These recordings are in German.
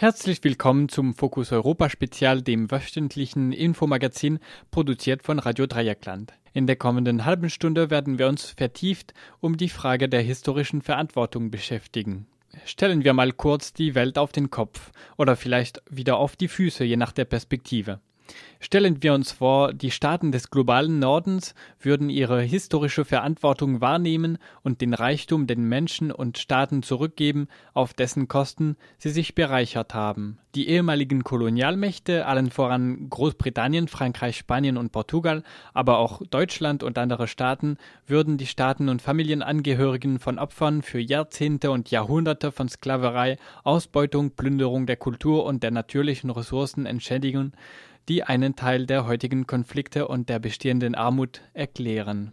Herzlich willkommen zum Fokus Europa Spezial, dem wöchentlichen Infomagazin, produziert von Radio Dreieckland. In der kommenden halben Stunde werden wir uns vertieft um die Frage der historischen Verantwortung beschäftigen. Stellen wir mal kurz die Welt auf den Kopf oder vielleicht wieder auf die Füße, je nach der Perspektive. Stellen wir uns vor, die Staaten des globalen Nordens würden ihre historische Verantwortung wahrnehmen und den Reichtum den Menschen und Staaten zurückgeben, auf dessen Kosten sie sich bereichert haben. Die ehemaligen Kolonialmächte, allen voran Großbritannien, Frankreich, Spanien und Portugal, aber auch Deutschland und andere Staaten, würden die Staaten und Familienangehörigen von Opfern für Jahrzehnte und Jahrhunderte von Sklaverei, Ausbeutung, Plünderung der Kultur und der natürlichen Ressourcen entschädigen, die einen Teil der heutigen Konflikte und der bestehenden Armut erklären.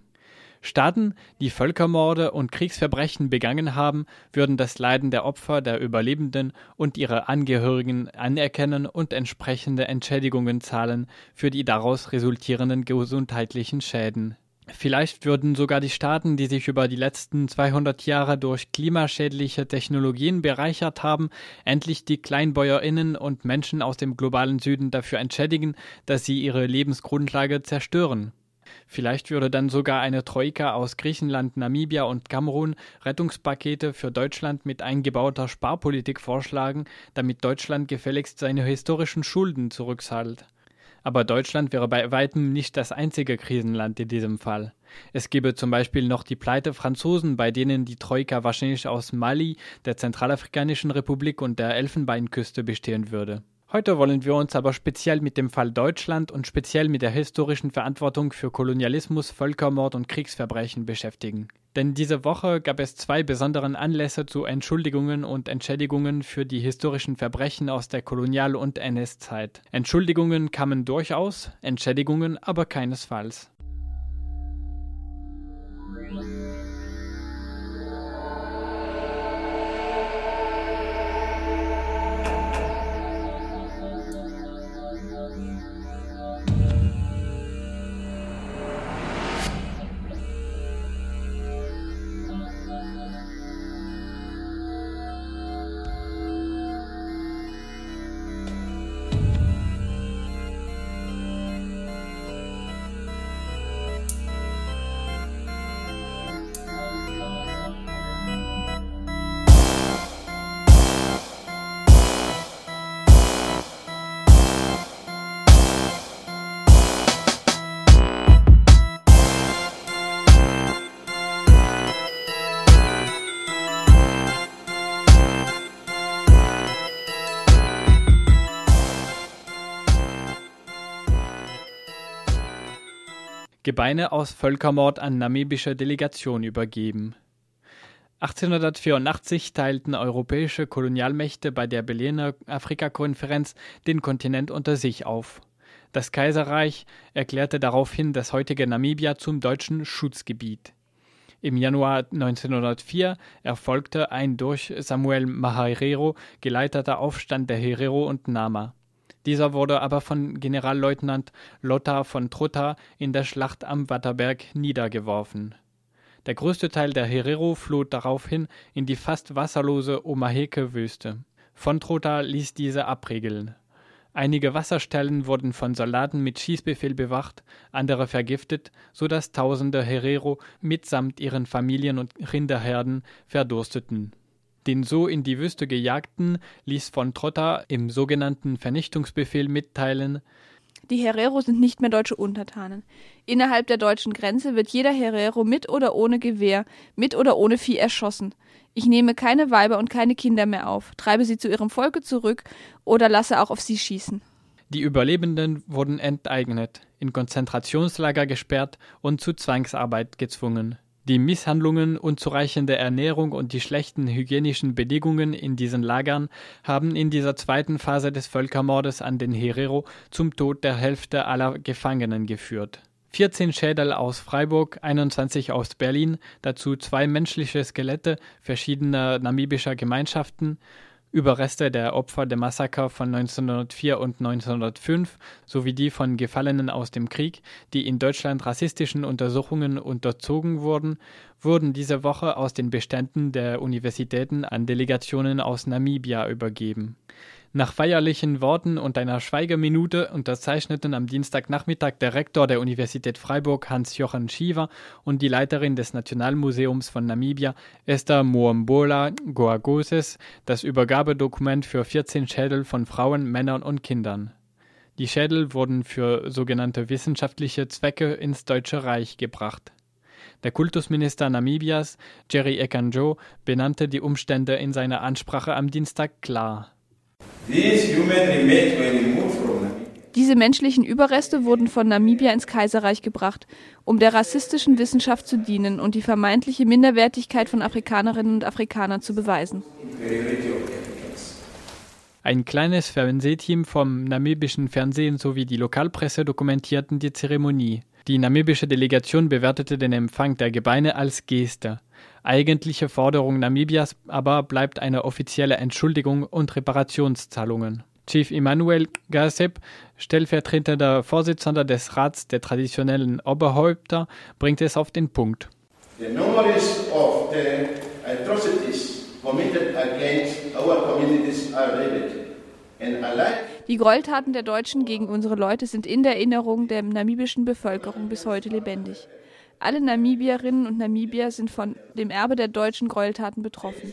Staaten, die Völkermorde und Kriegsverbrechen begangen haben, würden das Leiden der Opfer, der Überlebenden und ihrer Angehörigen anerkennen und entsprechende Entschädigungen zahlen für die daraus resultierenden gesundheitlichen Schäden. Vielleicht würden sogar die Staaten, die sich über die letzten 200 Jahre durch klimaschädliche Technologien bereichert haben, endlich die Kleinbäuerinnen und Menschen aus dem globalen Süden dafür entschädigen, dass sie ihre Lebensgrundlage zerstören. Vielleicht würde dann sogar eine Troika aus Griechenland, Namibia und Kamerun Rettungspakete für Deutschland mit eingebauter Sparpolitik vorschlagen, damit Deutschland gefälligst seine historischen Schulden zurückzahlt. Aber Deutschland wäre bei weitem nicht das einzige Krisenland in diesem Fall. Es gäbe zum Beispiel noch die Pleite Franzosen, bei denen die Troika wahrscheinlich aus Mali, der Zentralafrikanischen Republik und der Elfenbeinküste bestehen würde. Heute wollen wir uns aber speziell mit dem Fall Deutschland und speziell mit der historischen Verantwortung für Kolonialismus, Völkermord und Kriegsverbrechen beschäftigen. Denn diese Woche gab es zwei besonderen Anlässe zu Entschuldigungen und Entschädigungen für die historischen Verbrechen aus der Kolonial- und NS-Zeit. Entschuldigungen kamen durchaus, Entschädigungen aber keinesfalls. Gebeine aus Völkermord an namibische Delegation übergeben. 1884 teilten europäische Kolonialmächte bei der Berliner Afrikakonferenz den Kontinent unter sich auf. Das Kaiserreich erklärte daraufhin das heutige Namibia zum deutschen Schutzgebiet. Im Januar 1904 erfolgte ein durch Samuel Maharero geleiteter Aufstand der Herero und Nama. Dieser wurde aber von Generalleutnant Lothar von Trutta in der Schlacht am Watterberg niedergeworfen. Der größte Teil der Herero floh daraufhin in die fast wasserlose Omaheke-Wüste. Von Trutta ließ diese abriegeln. Einige Wasserstellen wurden von Soldaten mit Schießbefehl bewacht, andere vergiftet, so dass tausende Herero mitsamt ihren Familien und Rinderherden verdursteten den so in die Wüste gejagten ließ von Trotta im sogenannten Vernichtungsbefehl mitteilen, die Herero sind nicht mehr deutsche Untertanen. Innerhalb der deutschen Grenze wird jeder Herero mit oder ohne Gewehr, mit oder ohne Vieh erschossen. Ich nehme keine Weiber und keine Kinder mehr auf, treibe sie zu ihrem Volke zurück oder lasse auch auf sie schießen. Die Überlebenden wurden enteignet, in Konzentrationslager gesperrt und zu Zwangsarbeit gezwungen. Die Misshandlungen, unzureichende Ernährung und die schlechten hygienischen Bedingungen in diesen Lagern haben in dieser zweiten Phase des Völkermordes an den Herero zum Tod der Hälfte aller Gefangenen geführt. 14 Schädel aus Freiburg, 21 aus Berlin, dazu zwei menschliche Skelette verschiedener namibischer Gemeinschaften Überreste der Opfer der Massaker von 1904 und 1905 sowie die von Gefallenen aus dem Krieg, die in Deutschland rassistischen Untersuchungen unterzogen wurden, wurden diese Woche aus den Beständen der Universitäten an Delegationen aus Namibia übergeben nach feierlichen Worten und einer Schweigeminute unterzeichneten am Dienstagnachmittag der Rektor der Universität Freiburg Hans-Jochen Schiever und die Leiterin des Nationalmuseums von Namibia Esther Muombola Goagoses das Übergabedokument für 14 Schädel von Frauen, Männern und Kindern. Die Schädel wurden für sogenannte wissenschaftliche Zwecke ins Deutsche Reich gebracht. Der Kultusminister Namibias, Jerry Ekanjo, benannte die Umstände in seiner Ansprache am Dienstag klar. Diese menschlichen Überreste wurden von Namibia ins Kaiserreich gebracht, um der rassistischen Wissenschaft zu dienen und die vermeintliche Minderwertigkeit von Afrikanerinnen und Afrikanern zu beweisen. Ein kleines Fernsehteam vom namibischen Fernsehen sowie die Lokalpresse dokumentierten die Zeremonie. Die namibische Delegation bewertete den Empfang der Gebeine als Geste. Eigentliche Forderung Namibias aber bleibt eine offizielle Entschuldigung und Reparationszahlungen. Chief Emmanuel Gasep, stellvertretender Vorsitzender des Rats der traditionellen Oberhäupter, bringt es auf den Punkt. The memories of the atrocities committed against our communities are vivid and. Die Gräueltaten der Deutschen gegen unsere Leute sind in der Erinnerung der namibischen Bevölkerung bis heute lebendig. Alle Namibierinnen und Namibier sind von dem Erbe der deutschen Gräueltaten betroffen.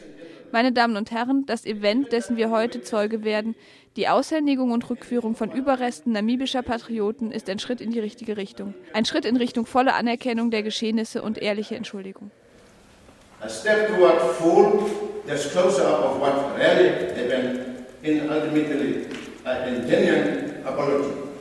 Meine Damen und Herren, das Event, dessen wir heute Zeuge werden, die Aushändigung und Rückführung von Überresten namibischer Patrioten, ist ein Schritt in die richtige Richtung. Ein Schritt in Richtung volle Anerkennung der Geschehnisse und ehrliche Entschuldigung. A step toward full disclosure of what really happened in ultimately a genuine apology.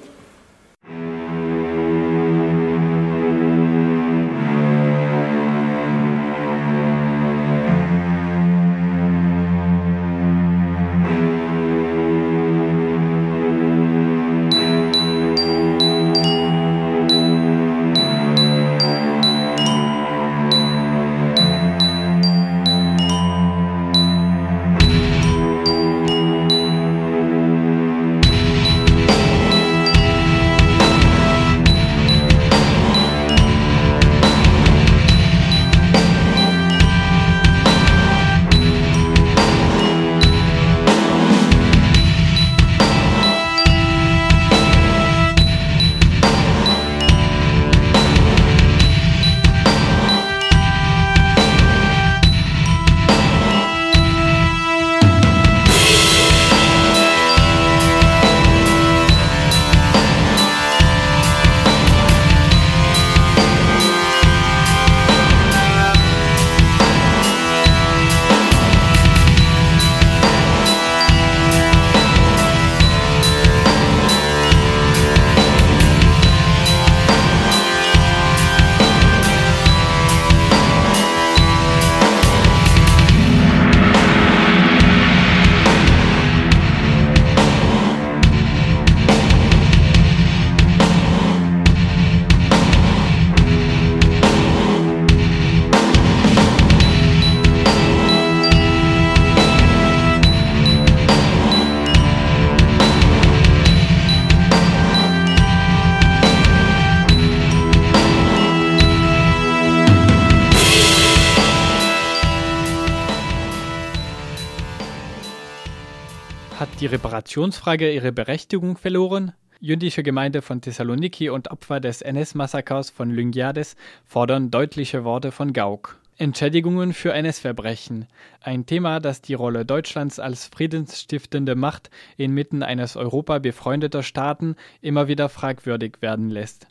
Reparationsfrage ihre Berechtigung verloren? Jüdische Gemeinde von Thessaloniki und Opfer des NS-Massakers von Lyngiades fordern deutliche Worte von Gauck. Entschädigungen für NS-Verbrechen. Ein Thema, das die Rolle Deutschlands als friedensstiftende Macht inmitten eines Europa befreundeter Staaten immer wieder fragwürdig werden lässt.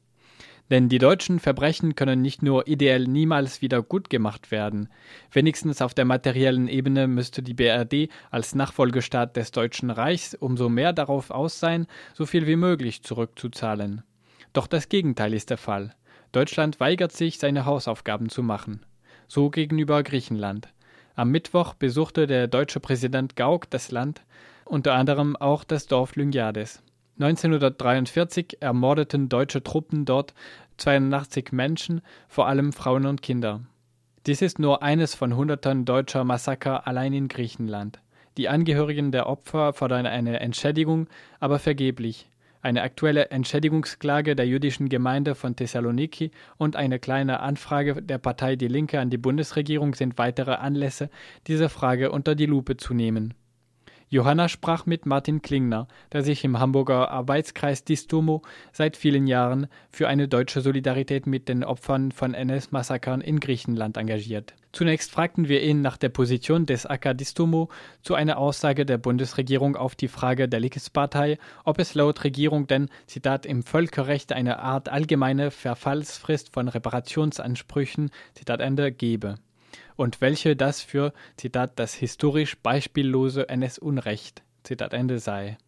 Denn die deutschen Verbrechen können nicht nur ideell niemals wieder gut gemacht werden. Wenigstens auf der materiellen Ebene müsste die BRD als Nachfolgestaat des Deutschen Reichs umso mehr darauf aus sein, so viel wie möglich zurückzuzahlen. Doch das Gegenteil ist der Fall. Deutschland weigert sich, seine Hausaufgaben zu machen. so gegenüber Griechenland. Am Mittwoch besuchte der deutsche Präsident Gauck das Land, unter anderem auch das Dorf Lyngiades. 1943 ermordeten deutsche Truppen dort 82 Menschen, vor allem Frauen und Kinder. Dies ist nur eines von hunderten deutscher Massaker allein in Griechenland. Die Angehörigen der Opfer fordern eine Entschädigung, aber vergeblich. Eine aktuelle Entschädigungsklage der jüdischen Gemeinde von Thessaloniki und eine kleine Anfrage der Partei Die Linke an die Bundesregierung sind weitere Anlässe, diese Frage unter die Lupe zu nehmen. Johanna sprach mit Martin Klingner, der sich im Hamburger Arbeitskreis Distomo seit vielen Jahren für eine deutsche Solidarität mit den Opfern von NS-Massakern in Griechenland engagiert. Zunächst fragten wir ihn nach der Position des AK Distomo zu einer Aussage der Bundesregierung auf die Frage der Linkspartei, ob es laut Regierung denn, Zitat, im Völkerrecht eine Art allgemeine Verfallsfrist von Reparationsansprüchen, Zitat Ende, gebe und welche das für, Zitat, das historisch beispiellose NS-Unrecht, Zitat Ende sei.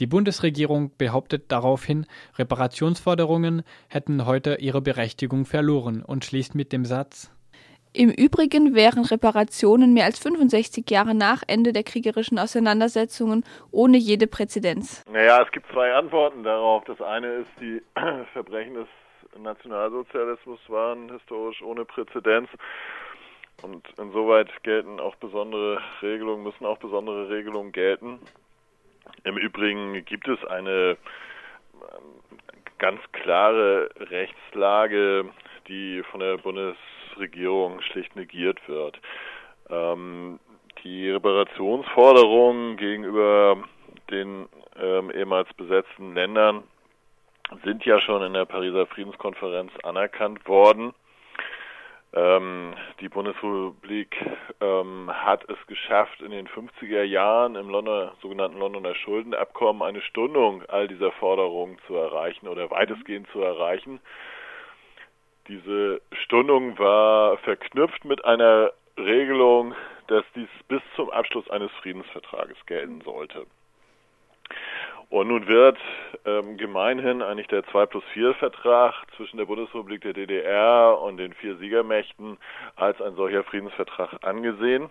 Die Bundesregierung behauptet daraufhin, Reparationsforderungen hätten heute ihre Berechtigung verloren und schließt mit dem Satz Im Übrigen wären Reparationen mehr als 65 Jahre nach Ende der kriegerischen Auseinandersetzungen ohne jede Präzedenz. Naja, es gibt zwei Antworten darauf. Das eine ist, die Verbrechen des Nationalsozialismus waren historisch ohne Präzedenz. Und insoweit gelten auch besondere Regelungen, müssen auch besondere Regelungen gelten. Im Übrigen gibt es eine ähm, ganz klare Rechtslage, die von der Bundesregierung schlicht negiert wird. Ähm, die Reparationsforderungen gegenüber den ähm, ehemals besetzten Ländern sind ja schon in der Pariser Friedenskonferenz anerkannt worden. Ähm, die Bundesrepublik ähm, hat es geschafft, in den 50er Jahren im Londoner, sogenannten Londoner Schuldenabkommen eine Stundung all dieser Forderungen zu erreichen oder weitestgehend zu erreichen. Diese Stundung war verknüpft mit einer Regelung, dass dies bis zum Abschluss eines Friedensvertrages gelten sollte. Und nun wird ähm, gemeinhin eigentlich der 2 plus 4 Vertrag zwischen der Bundesrepublik der DDR und den vier Siegermächten als ein solcher Friedensvertrag angesehen.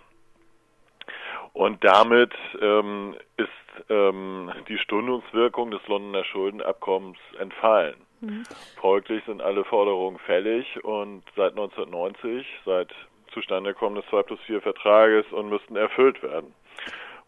Und damit ähm, ist ähm, die Stundungswirkung des Londoner Schuldenabkommens entfallen. Mhm. Folglich sind alle Forderungen fällig und seit 1990, seit Zustandekommen des 2 plus 4 Vertrages und müssten erfüllt werden.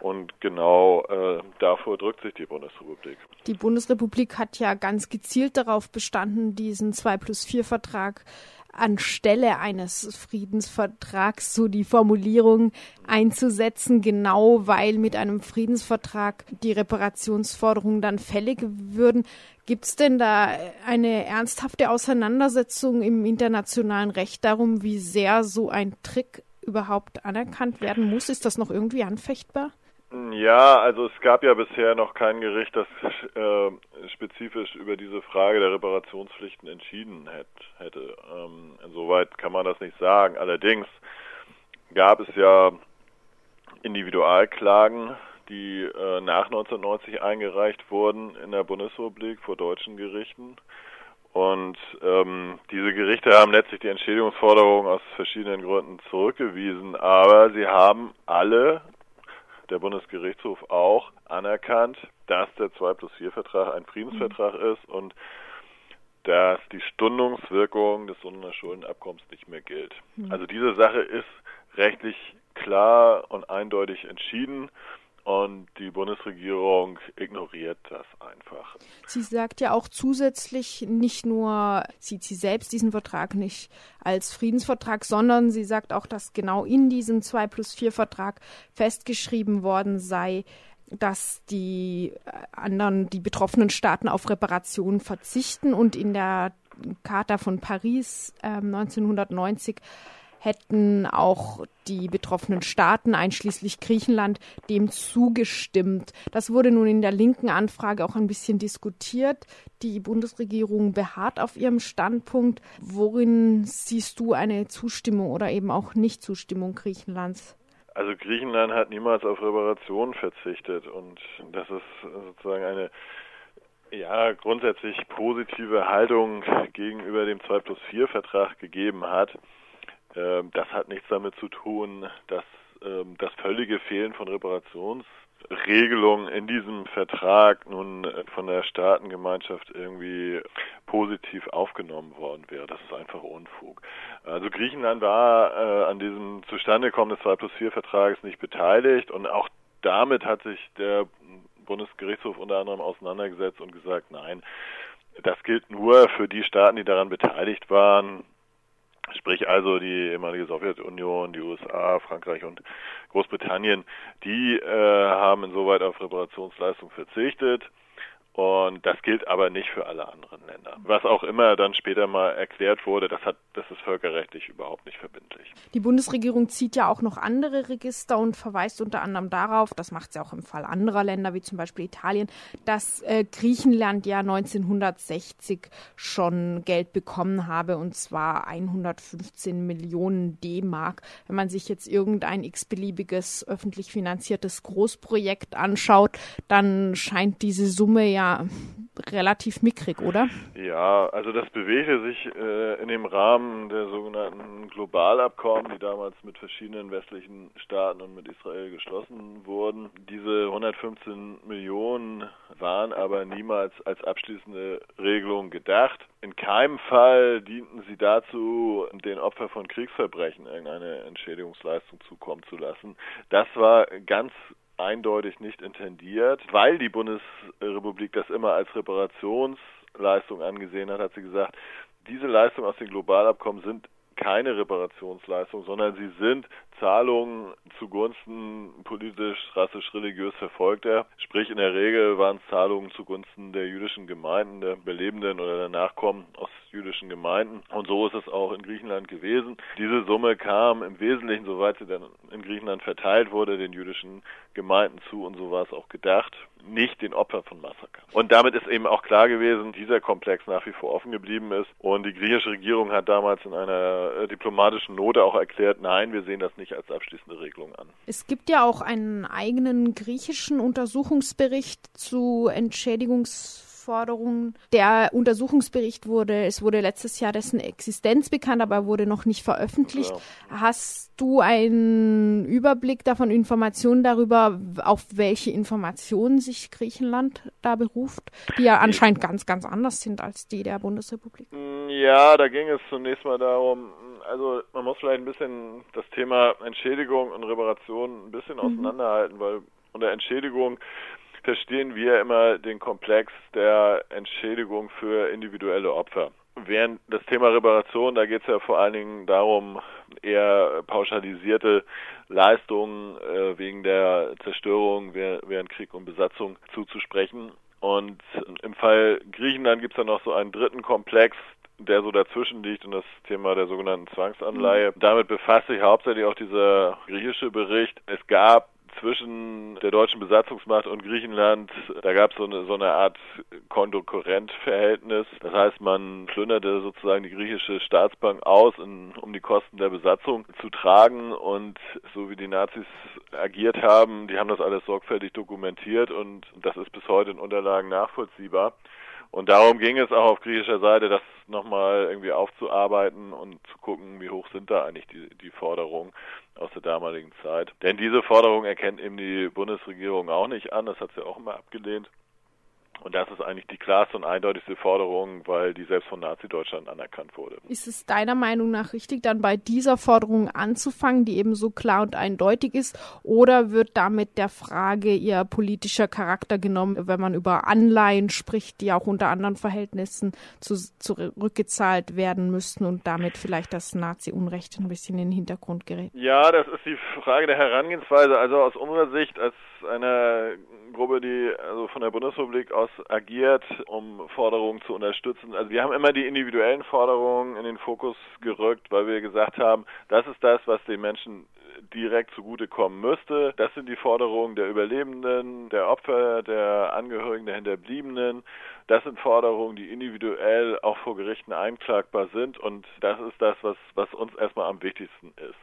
Und genau äh, davor drückt sich die Bundesrepublik. Die Bundesrepublik hat ja ganz gezielt darauf bestanden, diesen 2 plus 4 Vertrag anstelle eines Friedensvertrags so die Formulierung einzusetzen, genau weil mit einem Friedensvertrag die Reparationsforderungen dann fällig würden. Gibt es denn da eine ernsthafte Auseinandersetzung im internationalen Recht darum, wie sehr so ein Trick überhaupt anerkannt werden muss? Ist das noch irgendwie anfechtbar? Ja, also es gab ja bisher noch kein Gericht, das äh, spezifisch über diese Frage der Reparationspflichten entschieden hätt, hätte. Ähm, insoweit kann man das nicht sagen. Allerdings gab es ja Individualklagen, die äh, nach 1990 eingereicht wurden in der Bundesrepublik vor deutschen Gerichten. Und ähm, diese Gerichte haben letztlich die Entschädigungsforderung aus verschiedenen Gründen zurückgewiesen, aber sie haben alle der Bundesgerichtshof auch anerkannt, dass der 2 plus 4 Vertrag ein Friedensvertrag mhm. ist und dass die Stundungswirkung des Londoner Schuldenabkommens nicht mehr gilt. Mhm. Also diese Sache ist rechtlich klar und eindeutig entschieden und die Bundesregierung ignoriert das einfach. Sie sagt ja auch zusätzlich, nicht nur sieht sie selbst diesen Vertrag nicht als Friedensvertrag, sondern sie sagt auch, dass genau in diesem 2 plus 4 Vertrag festgeschrieben worden sei, dass die äh, anderen, die betroffenen Staaten auf Reparationen verzichten und in der Charta von Paris äh, 1990 hätten auch die betroffenen Staaten, einschließlich Griechenland, dem zugestimmt. Das wurde nun in der linken Anfrage auch ein bisschen diskutiert. Die Bundesregierung beharrt auf ihrem Standpunkt. Worin siehst du eine Zustimmung oder eben auch Nichtzustimmung Griechenlands? Also Griechenland hat niemals auf Reparationen verzichtet und das ist sozusagen eine ja, grundsätzlich positive Haltung gegenüber dem 2 plus 4 Vertrag gegeben hat das hat nichts damit zu tun, dass ähm, das völlige Fehlen von Reparationsregelungen in diesem Vertrag nun äh, von der Staatengemeinschaft irgendwie positiv aufgenommen worden wäre. Das ist einfach Unfug. Also Griechenland war äh, an diesem Zustandekommen des 2 plus 4 Vertrages nicht beteiligt und auch damit hat sich der Bundesgerichtshof unter anderem auseinandergesetzt und gesagt, nein, das gilt nur für die Staaten, die daran beteiligt waren, sprich also die ehemalige Sowjetunion, die USA, Frankreich und Großbritannien, die äh, haben insoweit auf Reparationsleistung verzichtet. Und das gilt aber nicht für alle anderen Länder. Was auch immer dann später mal erklärt wurde, das hat, das ist völkerrechtlich überhaupt nicht verbindlich. Die Bundesregierung zieht ja auch noch andere Register und verweist unter anderem darauf, das macht sie auch im Fall anderer Länder, wie zum Beispiel Italien, dass äh, Griechenland ja 1960 schon Geld bekommen habe und zwar 115 Millionen D-Mark. Wenn man sich jetzt irgendein x-beliebiges öffentlich finanziertes Großprojekt anschaut, dann scheint diese Summe ja relativ mickrig, oder? Ja, also das bewegte sich äh, in dem Rahmen der sogenannten Globalabkommen, die damals mit verschiedenen westlichen Staaten und mit Israel geschlossen wurden. Diese 115 Millionen waren aber niemals als abschließende Regelung gedacht. In keinem Fall dienten sie dazu, den Opfern von Kriegsverbrechen irgendeine Entschädigungsleistung zukommen zu lassen. Das war ganz eindeutig nicht intendiert. Weil die Bundesrepublik das immer als Reparationsleistung angesehen hat, hat sie gesagt, diese Leistungen aus den Globalabkommen sind keine Reparationsleistung, sondern sie sind Zahlungen zugunsten politisch, rassisch, religiös Verfolgter. Sprich, in der Regel waren es Zahlungen zugunsten der jüdischen Gemeinden, der Belebenden oder der Nachkommen aus jüdischen Gemeinden. Und so ist es auch in Griechenland gewesen. Diese Summe kam im Wesentlichen, soweit sie dann in Griechenland verteilt wurde, den jüdischen Gemeinden zu und so war es auch gedacht, nicht den Opfern von Massaker. Und damit ist eben auch klar gewesen, dieser Komplex nach wie vor offen geblieben ist. Und die griechische Regierung hat damals in einer äh, diplomatischen Note auch erklärt, nein, wir sehen das nicht als abschließende Regelung an. Es gibt ja auch einen eigenen griechischen Untersuchungsbericht zu Entschädigungs. Der Untersuchungsbericht wurde, es wurde letztes Jahr dessen Existenz bekannt, aber wurde noch nicht veröffentlicht. Ja. Hast du einen Überblick davon, Informationen darüber, auf welche Informationen sich Griechenland da beruft, die ja anscheinend ganz, ganz anders sind als die der Bundesrepublik? Ja, da ging es zunächst mal darum, also man muss vielleicht ein bisschen das Thema Entschädigung und Reparation ein bisschen mhm. auseinanderhalten, weil unter Entschädigung verstehen wir immer den Komplex der Entschädigung für individuelle Opfer. Während das Thema Reparation, da geht es ja vor allen Dingen darum, eher pauschalisierte Leistungen äh, wegen der Zerstörung während Krieg und Besatzung zuzusprechen. Und im Fall Griechenland gibt es dann noch so einen dritten Komplex, der so dazwischen liegt und das Thema der sogenannten Zwangsanleihe. Mhm. Damit befasst sich hauptsächlich auch dieser griechische Bericht. Es gab zwischen der deutschen Besatzungsmacht und Griechenland, da gab es so eine, so eine Art Konkurrentverhältnis. Das heißt, man plünderte sozusagen die griechische Staatsbank aus, in, um die Kosten der Besatzung zu tragen. Und so wie die Nazis agiert haben, die haben das alles sorgfältig dokumentiert und das ist bis heute in Unterlagen nachvollziehbar. Und darum ging es auch auf griechischer Seite, das nochmal irgendwie aufzuarbeiten und zu gucken, wie hoch sind da eigentlich die, die Forderungen aus der damaligen Zeit. Denn diese Forderung erkennt eben die Bundesregierung auch nicht an, das hat sie auch immer abgelehnt. Und das ist eigentlich die klarste und eindeutigste Forderung, weil die selbst von Nazi-Deutschland anerkannt wurde. Ist es deiner Meinung nach richtig, dann bei dieser Forderung anzufangen, die eben so klar und eindeutig ist? Oder wird damit der Frage ihr politischer Charakter genommen, wenn man über Anleihen spricht, die auch unter anderen Verhältnissen zu, zurückgezahlt werden müssten und damit vielleicht das Nazi-Unrecht ein bisschen in den Hintergrund gerät? Ja, das ist die Frage der Herangehensweise. Also aus unserer Sicht als eine Gruppe, die also von der Bundesrepublik aus agiert, um Forderungen zu unterstützen. Also wir haben immer die individuellen Forderungen in den Fokus gerückt, weil wir gesagt haben, das ist das, was den Menschen direkt zugutekommen müsste. Das sind die Forderungen der Überlebenden, der Opfer, der Angehörigen, der Hinterbliebenen. Das sind Forderungen, die individuell auch vor Gerichten einklagbar sind und das ist das, was, was uns erstmal am wichtigsten ist.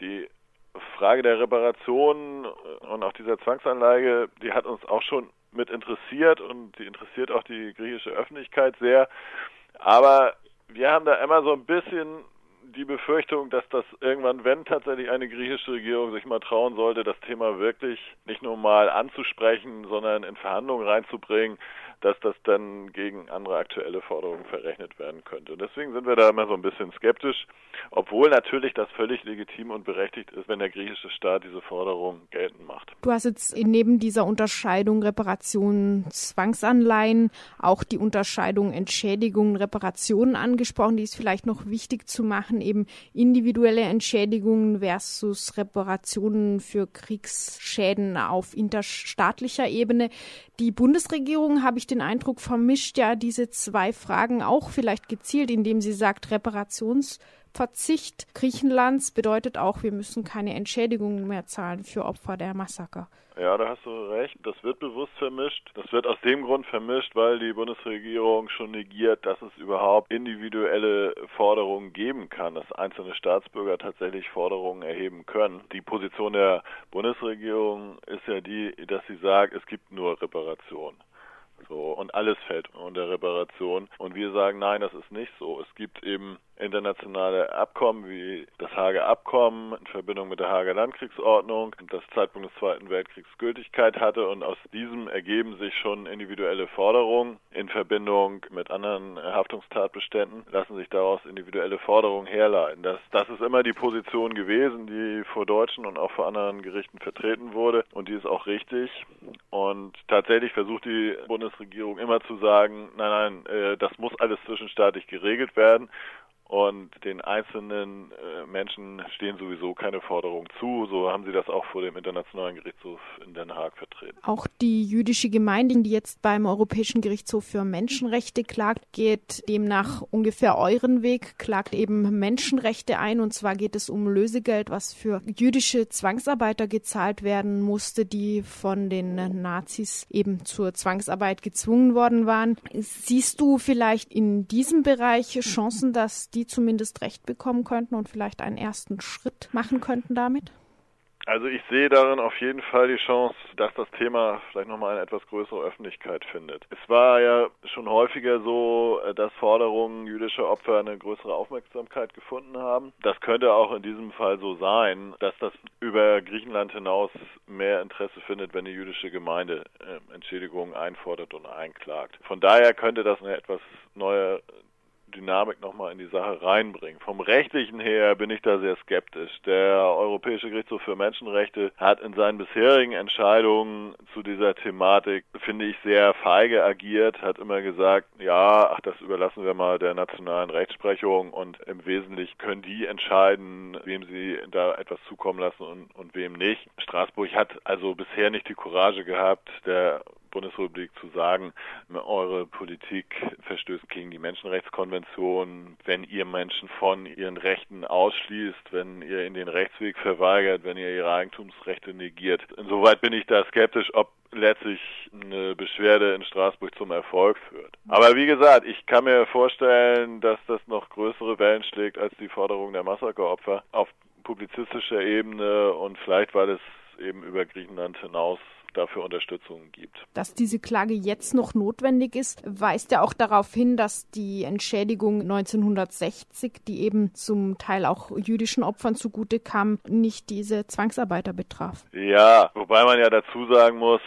Die Frage der Reparation und auch dieser Zwangsanlage, die hat uns auch schon mit interessiert und die interessiert auch die griechische Öffentlichkeit sehr. Aber wir haben da immer so ein bisschen die Befürchtung, dass das irgendwann, wenn tatsächlich eine griechische Regierung sich mal trauen sollte, das Thema wirklich nicht nur mal anzusprechen, sondern in Verhandlungen reinzubringen, dass das dann gegen andere aktuelle Forderungen verrechnet werden könnte. Und deswegen sind wir da immer so ein bisschen skeptisch, obwohl natürlich das völlig legitim und berechtigt ist, wenn der griechische Staat diese Forderung geltend macht. Du hast jetzt neben dieser Unterscheidung Reparationen, Zwangsanleihen auch die Unterscheidung Entschädigungen, Reparationen angesprochen. Die ist vielleicht noch wichtig zu machen, eben individuelle Entschädigungen versus Reparationen für Kriegsschäden auf interstaatlicher Ebene. Die Bundesregierung, habe ich den Eindruck, vermischt ja diese zwei Fragen auch vielleicht gezielt, indem sie sagt, Reparationsverzicht Griechenlands bedeutet auch, wir müssen keine Entschädigungen mehr zahlen für Opfer der Massaker. Ja, da hast du recht. Das wird bewusst vermischt. Das wird aus dem Grund vermischt, weil die Bundesregierung schon negiert, dass es überhaupt individuelle Forderungen geben kann, dass einzelne Staatsbürger tatsächlich Forderungen erheben können. Die Position der Bundesregierung ist ja die, dass sie sagt, es gibt nur Reparation. So, und alles fällt unter Reparation. Und wir sagen, nein, das ist nicht so. Es gibt eben internationale Abkommen wie das Hager Abkommen in Verbindung mit der Hager Landkriegsordnung, das Zeitpunkt des Zweiten Weltkriegs Gültigkeit hatte und aus diesem ergeben sich schon individuelle Forderungen in Verbindung mit anderen Haftungstatbeständen, lassen sich daraus individuelle Forderungen herleiten. Das, das ist immer die Position gewesen, die vor deutschen und auch vor anderen Gerichten vertreten wurde und die ist auch richtig. Und tatsächlich versucht die Bundesregierung immer zu sagen, nein, nein, äh, das muss alles zwischenstaatlich geregelt werden und den einzelnen äh, Menschen stehen sowieso keine Forderungen zu. So haben sie das auch vor dem Internationalen Gerichtshof in Den Haag vertreten. Auch die jüdische Gemeinde, die jetzt beim Europäischen Gerichtshof für Menschenrechte klagt, geht demnach ungefähr euren Weg, klagt eben Menschenrechte ein. Und zwar geht es um Lösegeld, was für jüdische Zwangsarbeiter gezahlt werden musste, die von den Nazis eben zur Zwangsarbeit gezwungen worden waren. Siehst du vielleicht in diesem Bereich Chancen, dass die die zumindest Recht bekommen könnten und vielleicht einen ersten Schritt machen könnten damit? Also ich sehe darin auf jeden Fall die Chance, dass das Thema vielleicht nochmal eine etwas größere Öffentlichkeit findet. Es war ja schon häufiger so, dass Forderungen jüdischer Opfer eine größere Aufmerksamkeit gefunden haben. Das könnte auch in diesem Fall so sein, dass das über Griechenland hinaus mehr Interesse findet, wenn die jüdische Gemeinde äh, Entschädigungen einfordert und einklagt. Von daher könnte das eine etwas neue Dynamik nochmal in die Sache reinbringen. Vom rechtlichen her bin ich da sehr skeptisch. Der Europäische Gerichtshof für Menschenrechte hat in seinen bisherigen Entscheidungen zu dieser Thematik, finde ich, sehr feige agiert, hat immer gesagt, ja, ach, das überlassen wir mal der nationalen Rechtsprechung und im Wesentlichen können die entscheiden, wem sie da etwas zukommen lassen und, und wem nicht. Straßburg hat also bisher nicht die Courage gehabt, der Bundesrepublik zu sagen, eure Politik verstößt gegen die Menschenrechtskonvention, wenn ihr Menschen von ihren Rechten ausschließt, wenn ihr in den Rechtsweg verweigert, wenn ihr ihre Eigentumsrechte negiert. Insoweit bin ich da skeptisch, ob letztlich eine Beschwerde in Straßburg zum Erfolg führt. Aber wie gesagt, ich kann mir vorstellen, dass das noch größere Wellen schlägt als die Forderung der Massakeropfer auf publizistischer Ebene und vielleicht, weil es eben über Griechenland hinaus dafür Unterstützung gibt. Dass diese Klage jetzt noch notwendig ist, weist ja auch darauf hin, dass die Entschädigung 1960, die eben zum Teil auch jüdischen Opfern zugute kam, nicht diese Zwangsarbeiter betraf. Ja, wobei man ja dazu sagen muss,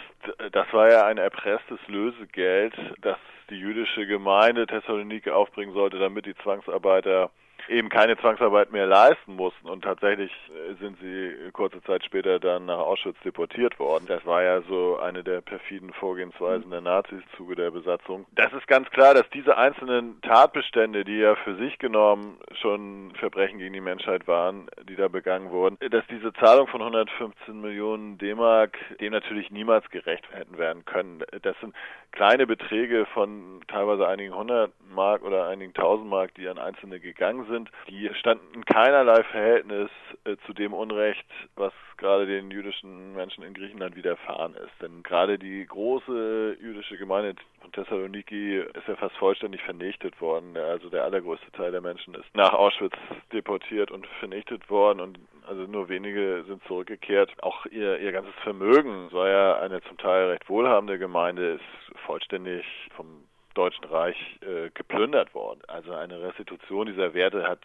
das war ja ein erpresstes Lösegeld, das die jüdische Gemeinde Thessaloniki aufbringen sollte, damit die Zwangsarbeiter eben keine Zwangsarbeit mehr leisten mussten und tatsächlich äh, sind sie kurze Zeit später dann nach Auschwitz deportiert worden. Das war ja so eine der perfiden Vorgehensweisen der Nazis Zuge der Besatzung. Das ist ganz klar, dass diese einzelnen Tatbestände, die ja für sich genommen schon Verbrechen gegen die Menschheit waren, die da begangen wurden, dass diese Zahlung von 115 Millionen D-Mark dem natürlich niemals gerecht hätten werden können. Das sind kleine Beträge von teilweise einigen hundert Mark oder einigen tausend Mark, die an Einzelne gegangen sind. Die standen in keinerlei Verhältnis äh, zu dem Unrecht, was gerade den jüdischen Menschen in Griechenland widerfahren ist. Denn gerade die große jüdische Gemeinde von Thessaloniki ist ja fast vollständig vernichtet worden. Also der allergrößte Teil der Menschen ist nach Auschwitz deportiert und vernichtet worden und also nur wenige sind zurückgekehrt. Auch ihr, ihr ganzes Vermögen, war ja eine zum Teil recht wohlhabende Gemeinde, ist vollständig vom Deutschen Reich äh, geplündert worden. Also eine Restitution dieser Werte hat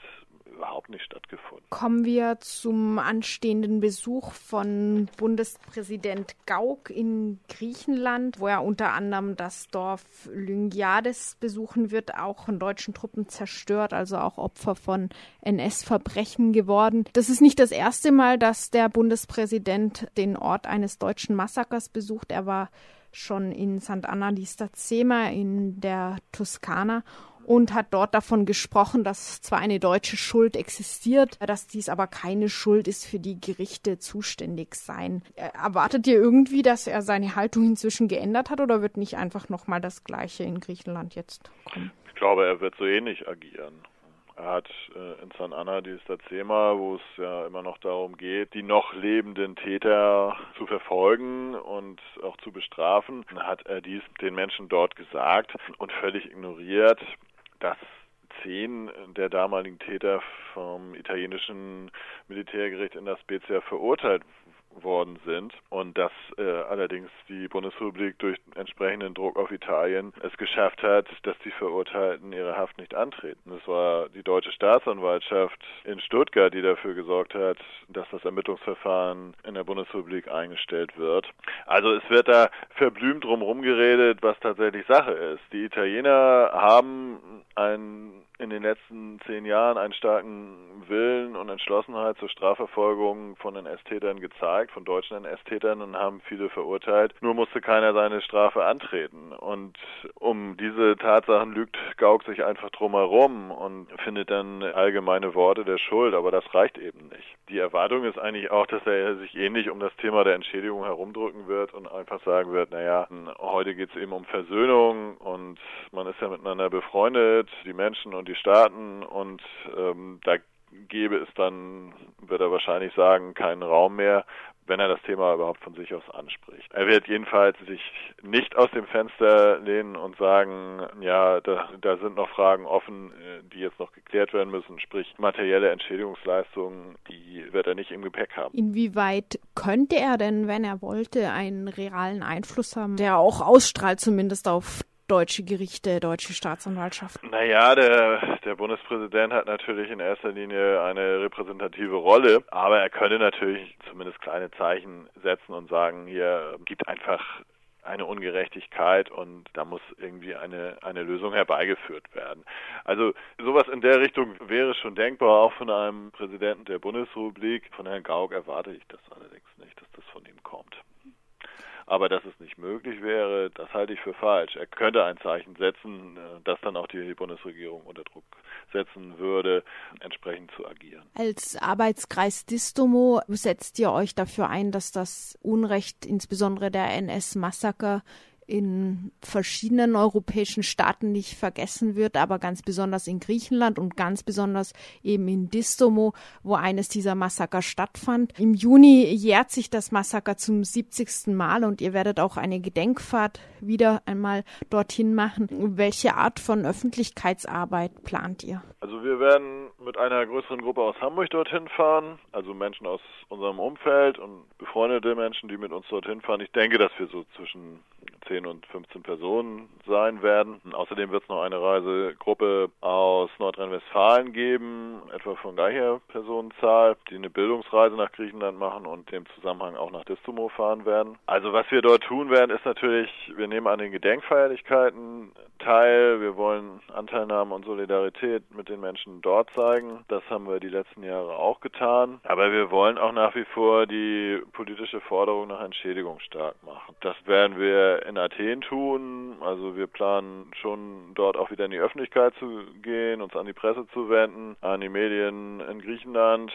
überhaupt nicht stattgefunden. Kommen wir zum anstehenden Besuch von Bundespräsident Gauck in Griechenland, wo er unter anderem das Dorf Lyngiades besuchen wird, auch von deutschen Truppen zerstört, also auch Opfer von NS-Verbrechen geworden. Das ist nicht das erste Mal, dass der Bundespräsident den Ort eines deutschen Massakers besucht. Er war schon in Sant'Anna di Stazema in der Toskana und hat dort davon gesprochen, dass zwar eine deutsche Schuld existiert, dass dies aber keine Schuld ist, für die Gerichte zuständig seien. Erwartet ihr irgendwie, dass er seine Haltung inzwischen geändert hat oder wird nicht einfach nochmal das Gleiche in Griechenland jetzt kommen? Ich glaube, er wird so ähnlich agieren. Er hat äh, in San Anna di Stazema, wo es ja immer noch darum geht, die noch lebenden Täter zu verfolgen und auch zu bestrafen, hat er dies den Menschen dort gesagt und völlig ignoriert, dass zehn der damaligen Täter vom italienischen Militärgericht in der Spezia verurteilt worden sind und dass äh, allerdings die Bundesrepublik durch entsprechenden Druck auf Italien es geschafft hat, dass die Verurteilten ihre Haft nicht antreten. Es war die deutsche Staatsanwaltschaft in Stuttgart, die dafür gesorgt hat, dass das Ermittlungsverfahren in der Bundesrepublik eingestellt wird. Also es wird da verblümt drumherum geredet, was tatsächlich Sache ist. Die Italiener haben ein in den letzten zehn Jahren einen starken Willen und Entschlossenheit zur Strafverfolgung von NS-Tätern gezeigt, von deutschen NS-Tätern und haben viele verurteilt. Nur musste keiner seine Strafe antreten. Und um diese Tatsachen lügt Gauck sich einfach drumherum und findet dann allgemeine Worte der Schuld, aber das reicht eben nicht. Die Erwartung ist eigentlich auch, dass er sich ähnlich um das Thema der Entschädigung herumdrücken wird und einfach sagen wird, naja, heute geht es eben um Versöhnung und man ist ja miteinander befreundet, die Menschen und die Staaten und ähm, da gäbe es dann, wird er wahrscheinlich sagen, keinen Raum mehr, wenn er das Thema überhaupt von sich aus anspricht. Er wird jedenfalls sich nicht aus dem Fenster lehnen und sagen, ja, da, da sind noch Fragen offen, äh, die jetzt noch geklärt werden müssen, sprich materielle Entschädigungsleistungen, die wird er nicht im Gepäck haben. Inwieweit könnte er denn, wenn er wollte, einen realen Einfluss haben, der auch ausstrahlt zumindest auf deutsche Gerichte, deutsche Staatsanwaltschaft? Naja, der, der Bundespräsident hat natürlich in erster Linie eine repräsentative Rolle, aber er könnte natürlich zumindest kleine Zeichen setzen und sagen, hier gibt einfach eine Ungerechtigkeit und da muss irgendwie eine, eine Lösung herbeigeführt werden. Also sowas in der Richtung wäre schon denkbar, auch von einem Präsidenten der Bundesrepublik. Von Herrn Gauck erwarte ich das allerdings nicht, dass das von ihm kommt. Aber dass es nicht möglich wäre, das halte ich für falsch. Er könnte ein Zeichen setzen, äh, das dann auch die Bundesregierung unter Druck setzen würde, entsprechend zu agieren. Als Arbeitskreis Distomo setzt ihr euch dafür ein, dass das Unrecht, insbesondere der NS-Massaker, in verschiedenen europäischen Staaten nicht vergessen wird, aber ganz besonders in Griechenland und ganz besonders eben in Distomo, wo eines dieser Massaker stattfand. Im Juni jährt sich das Massaker zum 70. Mal und ihr werdet auch eine Gedenkfahrt wieder einmal dorthin machen. Welche Art von Öffentlichkeitsarbeit plant ihr? Also wir werden mit einer größeren Gruppe aus Hamburg dorthin fahren, also Menschen aus unserem Umfeld und befreundete Menschen, die mit uns dorthin fahren. Ich denke, dass wir so zwischen 10 und 15 Personen sein werden. Und außerdem wird es noch eine Reisegruppe aus Nordrhein-Westfalen geben, etwa von gleicher Personenzahl, die eine Bildungsreise nach Griechenland machen und dem Zusammenhang auch nach Distomo fahren werden. Also was wir dort tun werden, ist natürlich, wir nehmen an den Gedenkfeierlichkeiten teil. Wir wollen Anteilnahme und Solidarität mit den Menschen dort zeigen. Das haben wir die letzten Jahre auch getan. Aber wir wollen auch nach wie vor die politische Forderung nach Entschädigung stark machen. Das werden wir in Athen tun. Also wir planen schon dort auch wieder in die Öffentlichkeit zu gehen, uns an die Presse zu wenden, an die Medien in Griechenland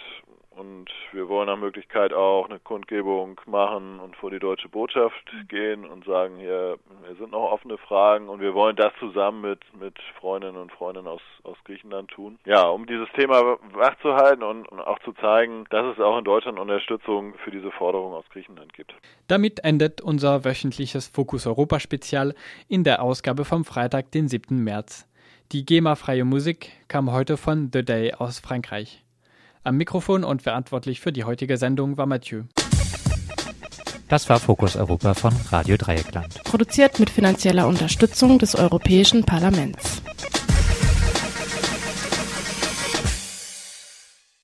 und wir wollen nach Möglichkeit auch eine Kundgebung machen und vor die deutsche Botschaft gehen und sagen, hier, hier sind noch offene Fragen und wir wollen das zusammen mit, mit Freundinnen und Freunden aus, aus Griechenland tun. Ja, um dieses Thema wachzuhalten und, und auch zu zeigen, dass es auch in Deutschland Unterstützung für diese Forderung aus Griechenland gibt. Damit endet unser wöchentliches Fokus Europa Spezial in der Ausgabe vom Freitag, den 7. März. Die GEMA-freie Musik kam heute von The Day aus Frankreich. Am Mikrofon und verantwortlich für die heutige Sendung war Mathieu. Das war Fokus Europa von Radio Dreieckland. Produziert mit finanzieller Unterstützung des Europäischen Parlaments.